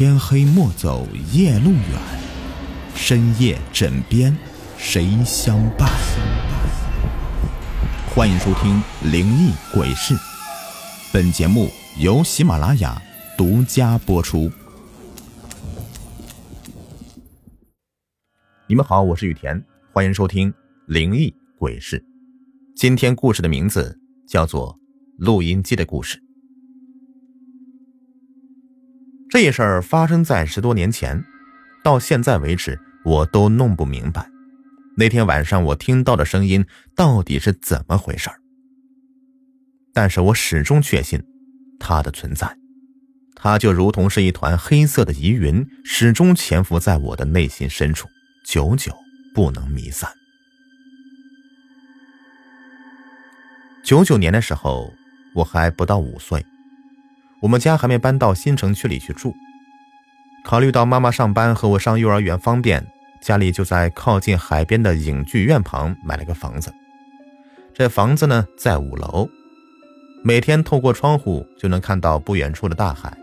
天黑莫走夜路远，深夜枕边谁相伴？欢迎收听《灵异鬼事》，本节目由喜马拉雅独家播出。你们好，我是雨田，欢迎收听《灵异鬼事》。今天故事的名字叫做《录音机的故事》。这事儿发生在十多年前，到现在为止，我都弄不明白，那天晚上我听到的声音到底是怎么回事儿但是我始终确信它的存在，它就如同是一团黑色的疑云，始终潜伏在我的内心深处，久久不能弥散。九九年的时候，我还不到五岁。我们家还没搬到新城区里去住，考虑到妈妈上班和我上幼儿园方便，家里就在靠近海边的影剧院旁买了个房子。这房子呢在五楼，每天透过窗户就能看到不远处的大海，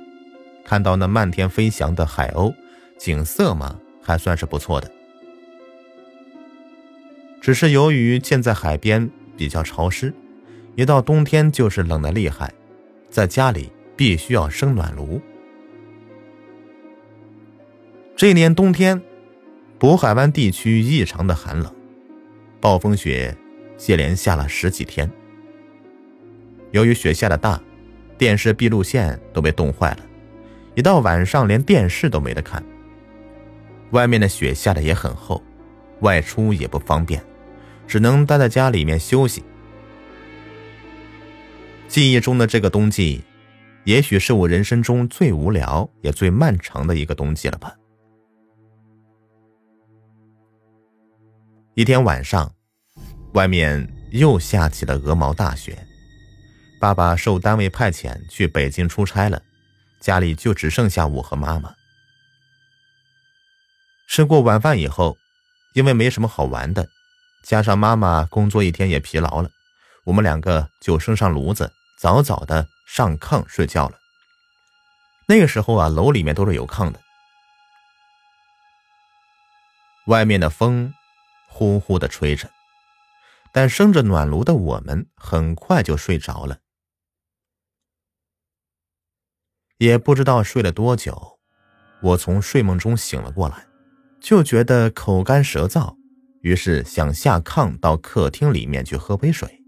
看到那漫天飞翔的海鸥，景色嘛还算是不错的。只是由于建在海边，比较潮湿，一到冬天就是冷的厉害，在家里。必须要生暖炉。这年冬天，渤海湾地区异常的寒冷，暴风雪接连下了十几天。由于雪下的大，电视闭路线都被冻坏了，一到晚上连电视都没得看。外面的雪下的也很厚，外出也不方便，只能待在家里面休息。记忆中的这个冬季。也许是我人生中最无聊也最漫长的一个冬季了吧。一天晚上，外面又下起了鹅毛大雪。爸爸受单位派遣去北京出差了，家里就只剩下我和妈妈。吃过晚饭以后，因为没什么好玩的，加上妈妈工作一天也疲劳了，我们两个就升上炉子，早早的。上炕睡觉了。那个时候啊，楼里面都是有炕的。外面的风呼呼的吹着，但生着暖炉的我们很快就睡着了。也不知道睡了多久，我从睡梦中醒了过来，就觉得口干舌燥，于是想下炕到客厅里面去喝杯水。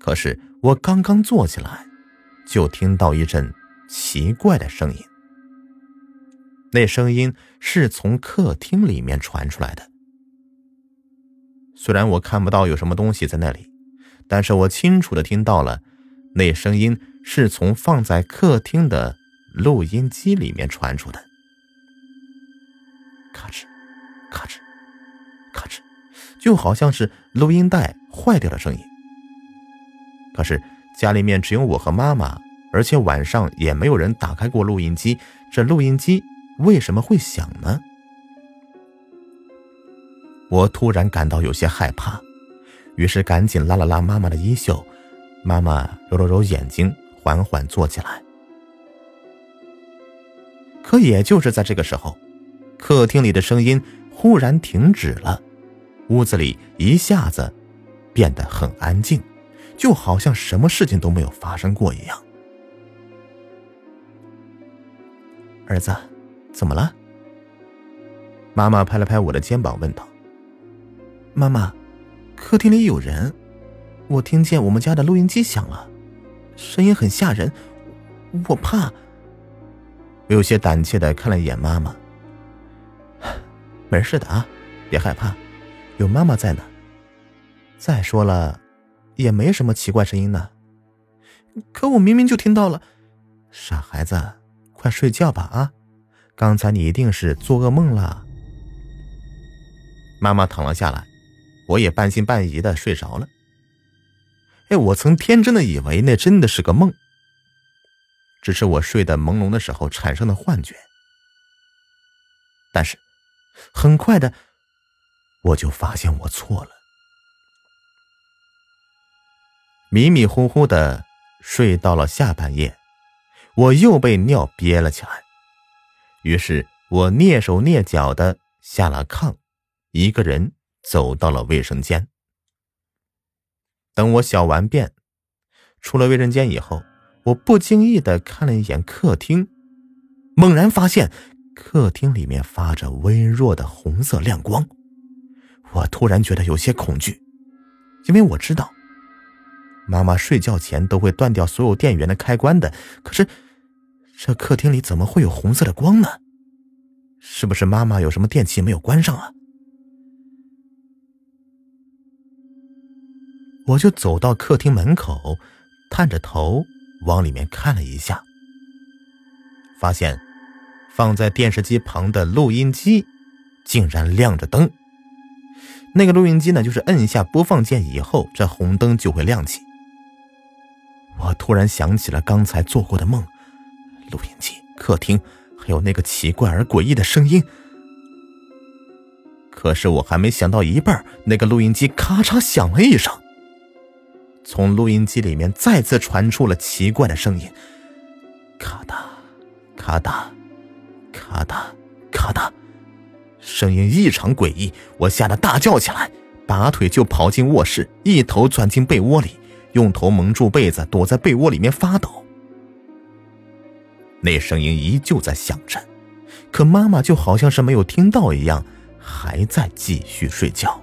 可是我刚刚坐起来，就听到一阵奇怪的声音。那声音是从客厅里面传出来的。虽然我看不到有什么东西在那里，但是我清楚的听到了，那声音是从放在客厅的录音机里面传出的。咔哧，咔哧，咔哧，就好像是录音带坏掉的声音。可是家里面只有我和妈妈，而且晚上也没有人打开过录音机，这录音机为什么会响呢？我突然感到有些害怕，于是赶紧拉了拉妈妈的衣袖，妈妈揉了揉眼睛，缓缓坐起来。可也就是在这个时候，客厅里的声音忽然停止了，屋子里一下子变得很安静。就好像什么事情都没有发生过一样。儿子，怎么了？妈妈拍了拍我的肩膀，问道：“妈妈，客厅里有人，我听见我们家的录音机响了，声音很吓人，我怕。”我有些胆怯的看了一眼妈妈。没事的啊，别害怕，有妈妈在呢。再说了。也没什么奇怪声音呢，可我明明就听到了。傻孩子，快睡觉吧啊！刚才你一定是做噩梦了。妈妈躺了下来，我也半信半疑的睡着了。哎，我曾天真的以为那真的是个梦，只是我睡得朦胧的时候产生的幻觉。但是，很快的，我就发现我错了。迷迷糊糊的睡到了下半夜，我又被尿憋了起来。于是我蹑手蹑脚的下了炕，一个人走到了卫生间。等我小完便，出了卫生间以后，我不经意的看了一眼客厅，猛然发现客厅里面发着微弱的红色亮光。我突然觉得有些恐惧，因为我知道妈妈睡觉前都会断掉所有电源的开关的。可是这客厅里怎么会有红色的光呢？是不是妈妈有什么电器没有关上啊？我就走到客厅门口，探着头往里面看了一下，发现放在电视机旁的录音机竟然亮着灯。那个录音机呢，就是摁下播放键以后，这红灯就会亮起。我突然想起了刚才做过的梦，录音机、客厅，还有那个奇怪而诡异的声音。可是我还没想到一半，那个录音机咔嚓响了一声。从录音机里面再次传出了奇怪的声音，咔嗒，咔嗒，咔嗒，咔嗒，声音异常诡异，我吓得大叫起来，拔腿就跑进卧室，一头钻进被窝里，用头蒙住被子，躲在被窝里面发抖。那声音依旧在响着，可妈妈就好像是没有听到一样，还在继续睡觉。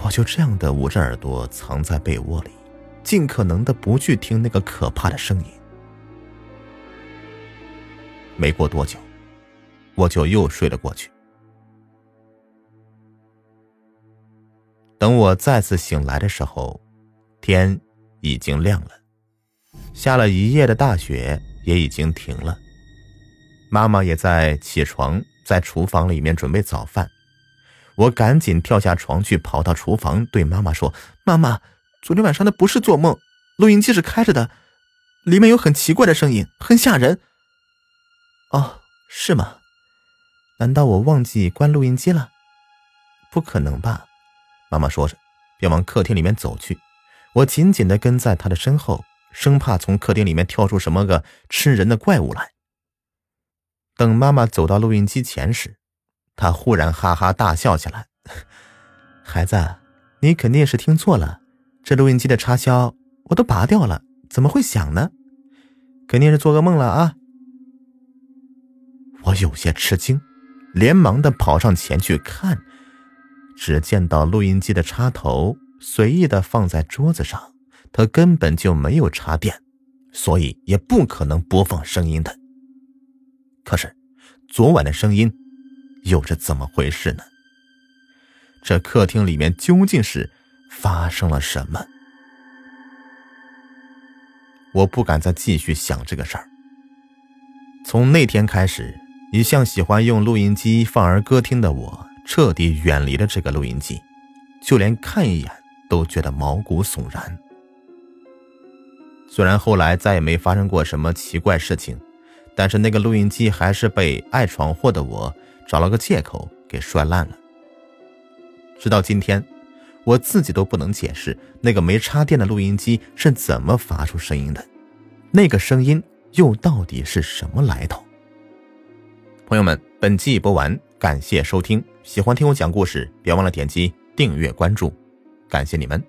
我就这样的捂着耳朵藏在被窝里，尽可能的不去听那个可怕的声音。没过多久，我就又睡了过去。等我再次醒来的时候，天已经亮了，下了一夜的大雪也已经停了。妈妈也在起床，在厨房里面准备早饭。我赶紧跳下床去，跑到厨房，对妈妈说：“妈妈，昨天晚上的不是做梦，录音机是开着的，里面有很奇怪的声音，很吓人。”哦，是吗？难道我忘记关录音机了？不可能吧？妈妈说着，便往客厅里面走去。我紧紧的跟在她的身后，生怕从客厅里面跳出什么个吃人的怪物来。等妈妈走到录音机前时，他忽然哈哈大笑起来，孩子，你肯定是听错了，这录音机的插销我都拔掉了，怎么会响呢？肯定是做噩梦了啊！我有些吃惊，连忙的跑上前去看，只见到录音机的插头随意的放在桌子上，它根本就没有插电，所以也不可能播放声音的。可是，昨晚的声音。又是怎么回事呢？这客厅里面究竟是发生了什么？我不敢再继续想这个事儿。从那天开始，一向喜欢用录音机放儿歌听的我，彻底远离了这个录音机，就连看一眼都觉得毛骨悚然。虽然后来再也没发生过什么奇怪事情，但是那个录音机还是被爱闯祸的我。找了个借口给摔烂了。直到今天，我自己都不能解释那个没插电的录音机是怎么发出声音的，那个声音又到底是什么来头？朋友们，本集已播完，感谢收听。喜欢听我讲故事，别忘了点击订阅关注，感谢你们。